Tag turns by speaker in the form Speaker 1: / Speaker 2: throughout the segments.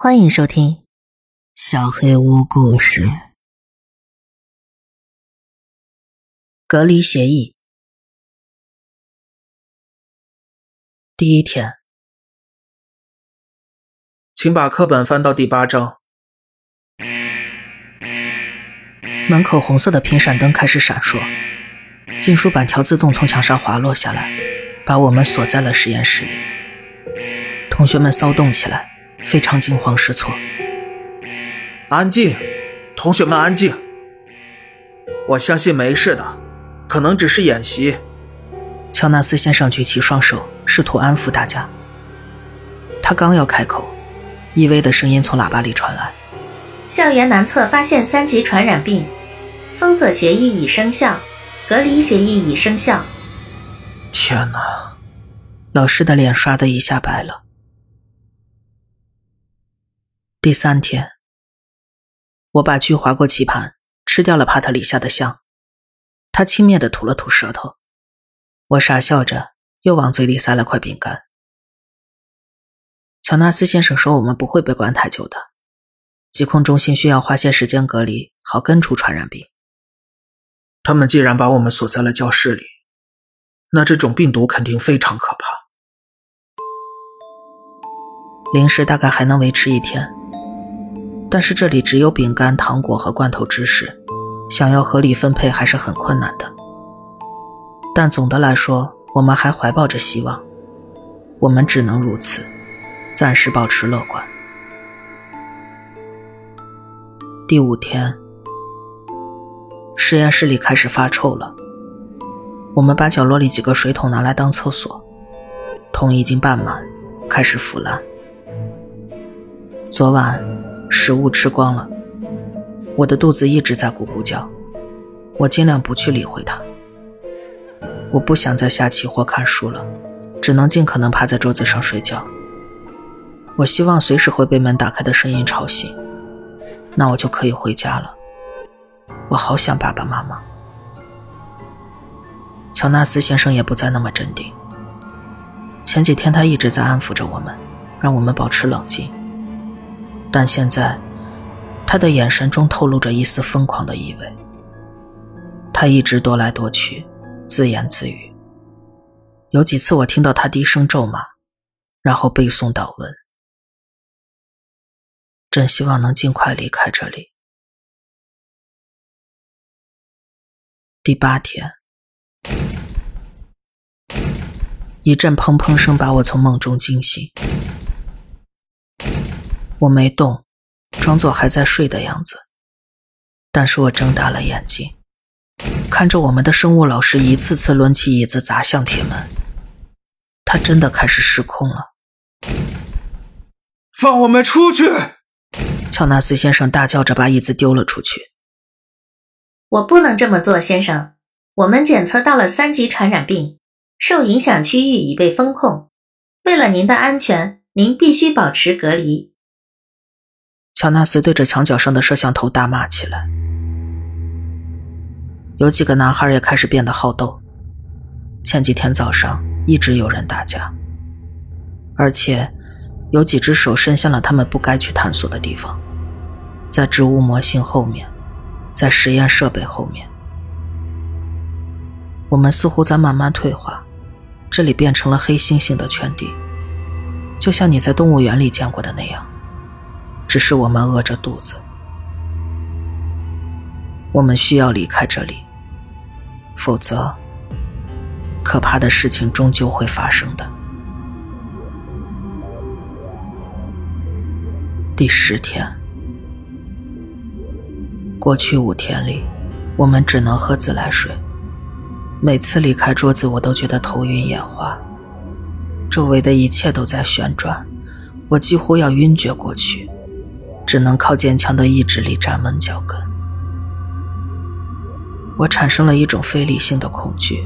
Speaker 1: 欢迎收听《小黑屋故事》。隔离协议第一天，
Speaker 2: 请把课本翻到第八章。
Speaker 1: 门口红色的频闪灯开始闪烁，禁书板条自动从墙上滑落下来，把我们锁在了实验室里。同学们骚动起来，非常惊慌失措。
Speaker 2: 安静，同学们安静。我相信没事的，可能只是演习。
Speaker 1: 乔纳斯先生举起双手，试图安抚大家。他刚要开口，依偎的声音从喇叭里传来：“
Speaker 3: 校园南侧发现三级传染病，封锁协议已生效，隔离协议已生效。”
Speaker 2: 天哪！
Speaker 1: 老师的脸刷的一下白了。第三天，我把锯划过棋盘，吃掉了帕特里夏的香。他轻蔑地吐了吐舌头。我傻笑着，又往嘴里塞了块饼干。乔纳斯先生说：“我们不会被关太久的，疾控中心需要花些时间隔离，好根除传染病。
Speaker 2: 他们既然把我们锁在了教室里，那这种病毒肯定非常可怕。
Speaker 1: 零食大概还能维持一天。”但是这里只有饼干、糖果和罐头芝士，想要合理分配还是很困难的。但总的来说，我们还怀抱着希望。我们只能如此，暂时保持乐观。第五天，实验室里开始发臭了。我们把角落里几个水桶拿来当厕所，桶已经半满，开始腐烂。昨晚。食物吃光了，我的肚子一直在咕咕叫。我尽量不去理会它。我不想再下棋或看书了，只能尽可能趴在桌子上睡觉。我希望随时会被门打开的声音吵醒，那我就可以回家了。我好想爸爸妈妈。乔纳斯先生也不再那么镇定。前几天他一直在安抚着我们，让我们保持冷静。但现在，他的眼神中透露着一丝疯狂的意味。他一直踱来踱去，自言自语。有几次，我听到他低声咒骂，然后背诵祷文。真希望能尽快离开这里。第八天，一阵砰砰声把我从梦中惊醒。我没动，装作还在睡的样子。但是我睁大了眼睛，看着我们的生物老师一次次抡起椅子砸向铁门。他真的开始失控了。
Speaker 2: 放我们出去！
Speaker 1: 乔纳斯先生大叫着把椅子丢了出去。
Speaker 3: 我不能这么做，先生。我们检测到了三级传染病，受影响区域已被封控。为了您的安全，您必须保持隔离。
Speaker 1: 乔纳斯对着墙角上的摄像头大骂起来，有几个男孩也开始变得好斗。前几天早上一直有人打架，而且有几只手伸向了他们不该去探索的地方，在植物模型后面，在实验设备后面。我们似乎在慢慢退化，这里变成了黑猩猩的圈地，就像你在动物园里见过的那样。只是我们饿着肚子，我们需要离开这里，否则，可怕的事情终究会发生的。第十天，过去五天里，我们只能喝自来水。每次离开桌子，我都觉得头晕眼花，周围的一切都在旋转，我几乎要晕厥过去。只能靠坚强的意志力站稳脚跟。我产生了一种非理性的恐惧，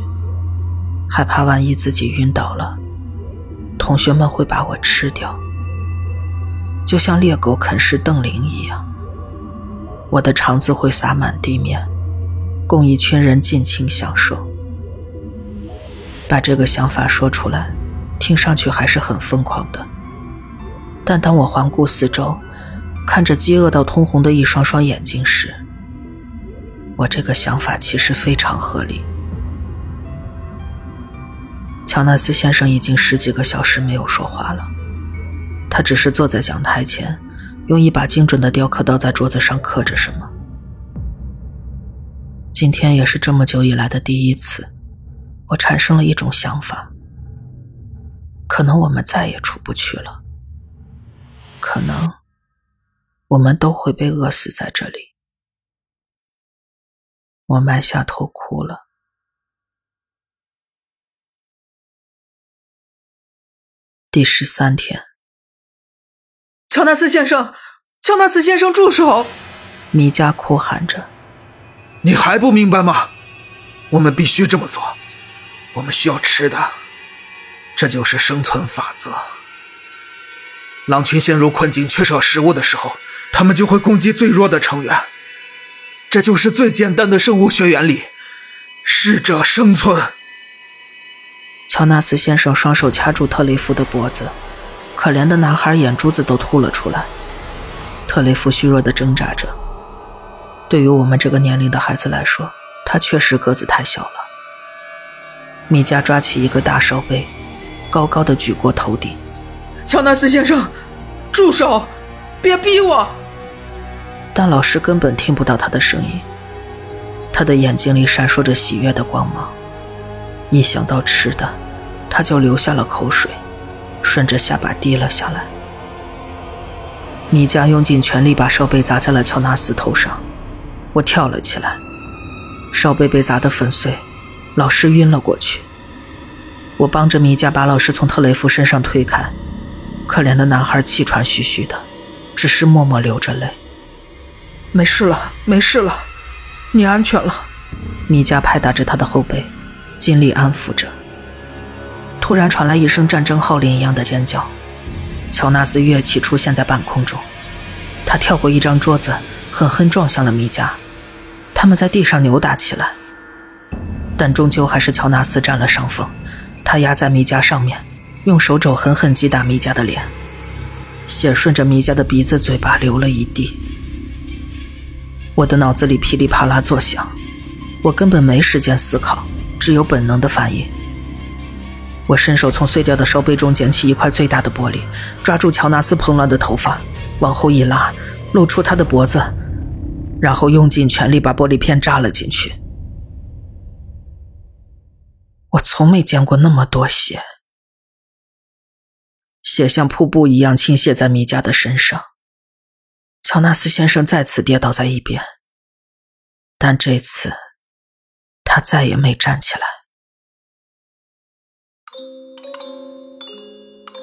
Speaker 1: 害怕万一自己晕倒了，同学们会把我吃掉，就像猎狗啃食瞪羚一样。我的肠子会洒满地面，供一群人尽情享受。把这个想法说出来，听上去还是很疯狂的。但当我环顾四周，看着饥饿到通红的一双双眼睛时，我这个想法其实非常合理。乔纳斯先生已经十几个小时没有说话了，他只是坐在讲台前，用一把精准的雕刻刀在桌子上刻着什么。今天也是这么久以来的第一次，我产生了一种想法：可能我们再也出不去了，可能我们都会被饿死在这里。我埋下头哭了。第十三天，
Speaker 2: 乔纳斯先生，乔纳斯先生，住手！
Speaker 1: 米迦哭喊着：“
Speaker 2: 你还不明白吗？我们必须这么做。我们需要吃的，这就是生存法则。狼群陷入困境、缺少食物的时候，他们就会攻击最弱的成员。这就是最简单的生物学原理：适者生存。”
Speaker 1: 乔纳斯先生双手掐住特雷弗的脖子，可怜的男孩眼珠子都凸了出来。特雷弗虚弱的挣扎着。对于我们这个年龄的孩子来说，他确实个子太小了。米迦抓起一个大烧杯，高高的举过头顶。
Speaker 2: 乔纳斯先生，住手！别逼我！
Speaker 1: 但老师根本听不到他的声音。他的眼睛里闪烁着喜悦的光芒。一想到吃的，他就流下了口水，顺着下巴滴了下来。米迦用尽全力把烧杯砸在了乔纳斯头上，我跳了起来，烧杯被砸得粉碎，老师晕了过去。我帮着米迦把老师从特雷弗身上推开，可怜的男孩气喘吁吁的，只是默默流着泪。
Speaker 2: 没事了，没事了，你安全了。
Speaker 1: 米迦拍打着他的后背。尽力安抚着。突然传来一声战争号令一样的尖叫，乔纳斯乐器出现在半空中，他跳过一张桌子，狠狠撞向了米迦。他们在地上扭打起来，但终究还是乔纳斯占了上风。他压在米迦上面，用手肘狠狠击打米迦的脸，血顺着米迦的鼻子、嘴巴流了一地。我的脑子里噼里啪啦作响，我根本没时间思考。只有本能的反应。我伸手从碎掉的烧杯中捡起一块最大的玻璃，抓住乔纳斯蓬乱的头发，往后一拉，露出他的脖子，然后用尽全力把玻璃片扎了进去。我从没见过那么多血，血像瀑布一样倾泻在米迦的身上。乔纳斯先生再次跌倒在一边，但这次。他再也没站起来。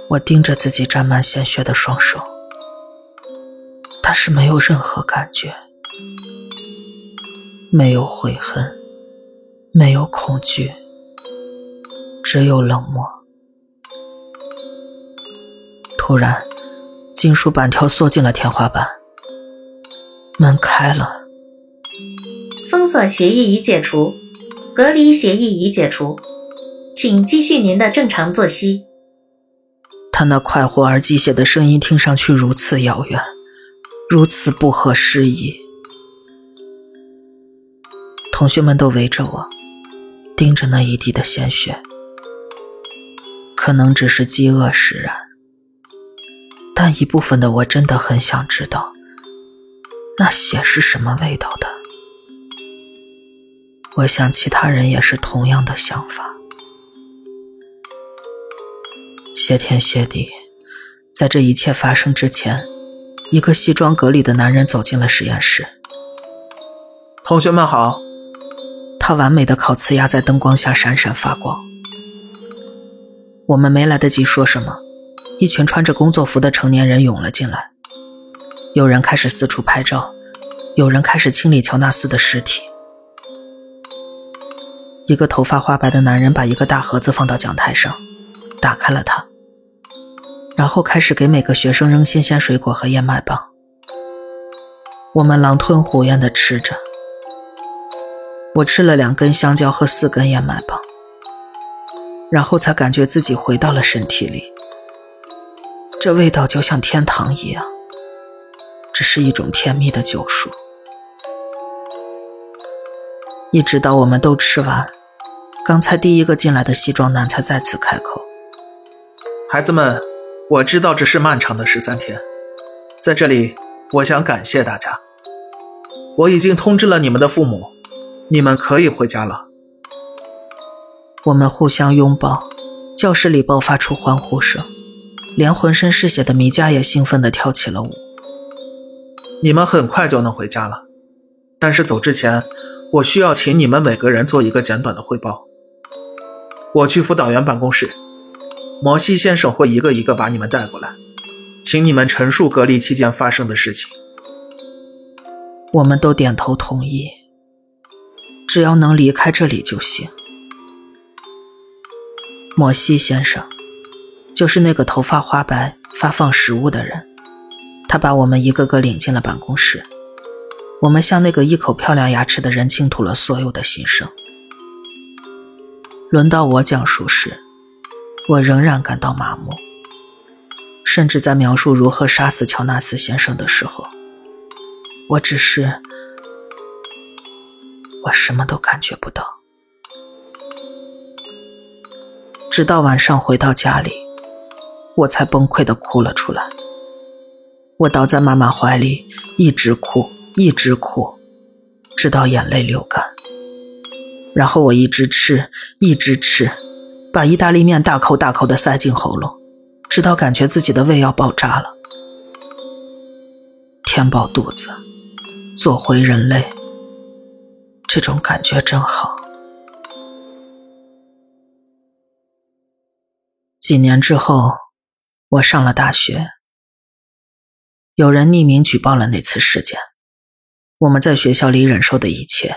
Speaker 1: 我盯着自己沾满鲜血的双手，但是没有任何感觉，没有悔恨，没有恐惧，只有冷漠。突然，金属板条缩进了天花板，门开了。
Speaker 3: 封锁协议已解除。隔离协议已解除，请继续您的正常作息。
Speaker 1: 他那快活而机械的声音听上去如此遥远，如此不合时宜。同学们都围着我，盯着那一地的鲜血。可能只是饥饿使然，但一部分的我真的很想知道，那血是什么味道的。我想，其他人也是同样的想法。谢天谢地，在这一切发生之前，一个西装革履的男人走进了实验室。
Speaker 2: 同学们好。
Speaker 1: 他完美的烤瓷牙在灯光下闪闪发光。我们没来得及说什么，一群穿着工作服的成年人涌了进来。有人开始四处拍照，有人开始清理乔纳斯的尸体。一个头发花白的男人把一个大盒子放到讲台上，打开了它，然后开始给每个学生扔新鲜水果和燕麦棒。我们狼吞虎咽地吃着，我吃了两根香蕉和四根燕麦棒，然后才感觉自己回到了身体里。这味道就像天堂一样，这是一种甜蜜的救赎。一直到我们都吃完，刚才第一个进来的西装男才再次开口：“
Speaker 2: 孩子们，我知道这是漫长的十三天，在这里，我想感谢大家。我已经通知了你们的父母，你们可以回家了。”
Speaker 1: 我们互相拥抱，教室里爆发出欢呼声。连浑身是血的米迦也兴奋地跳起了舞。
Speaker 2: 你们很快就能回家了，但是走之前，我需要请你们每个人做一个简短的汇报。我去辅导员办公室，摩西先生会一个一个把你们带过来，请你们陈述隔离期间发生的事情。
Speaker 1: 我们都点头同意，只要能离开这里就行。摩西先生。就是那个头发花白、发放食物的人，他把我们一个个领进了办公室。我们向那个一口漂亮牙齿的人倾吐了所有的心声。轮到我讲述时，我仍然感到麻木，甚至在描述如何杀死乔纳斯先生的时候，我只是……我什么都感觉不到。直到晚上回到家里。我才崩溃的哭了出来。我倒在妈妈怀里，一直哭，一直哭，直到眼泪流干。然后我一直吃，一直吃，把意大利面大口大口的塞进喉咙，直到感觉自己的胃要爆炸了。填饱肚子，做回人类，这种感觉真好。几年之后。我上了大学，有人匿名举报了那次事件。我们在学校里忍受的一切，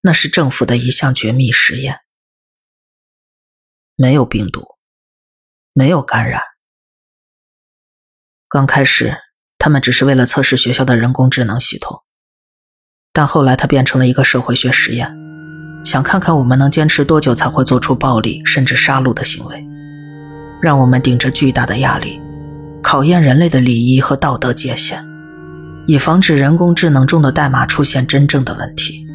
Speaker 1: 那是政府的一项绝密实验。没有病毒，没有感染。刚开始，他们只是为了测试学校的人工智能系统，但后来它变成了一个社会学实验，想看看我们能坚持多久才会做出暴力甚至杀戮的行为。让我们顶着巨大的压力，考验人类的礼仪和道德界限，以防止人工智能中的代码出现真正的问题。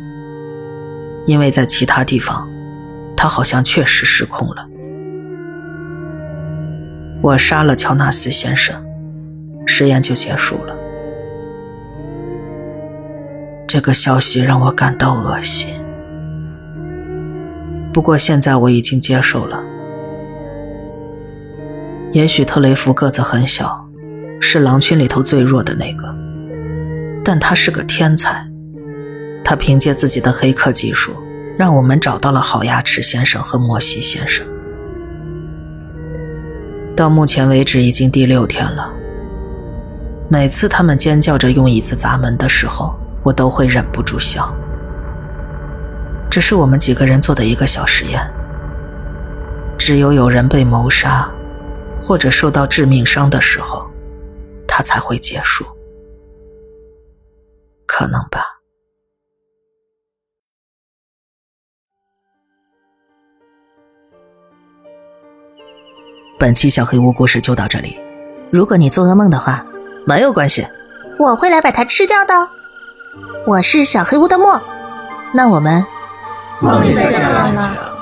Speaker 1: 因为在其他地方，它好像确实失控了。我杀了乔纳斯先生，实验就结束了。这个消息让我感到恶心，不过现在我已经接受了。也许特雷弗个子很小，是狼群里头最弱的那个，但他是个天才。他凭借自己的黑客技术，让我们找到了好牙齿先生和莫西先生。到目前为止已经第六天了。每次他们尖叫着用椅子砸门的时候，我都会忍不住笑。这是我们几个人做的一个小实验。只有有人被谋杀。或者受到致命伤的时候，它才会结束。可能吧。本期小黑屋故事就到这里。如果你做噩梦的话，没有关系，
Speaker 3: 我会来把它吃掉的。我是小黑屋的墨，那我们
Speaker 4: 梦里再见了。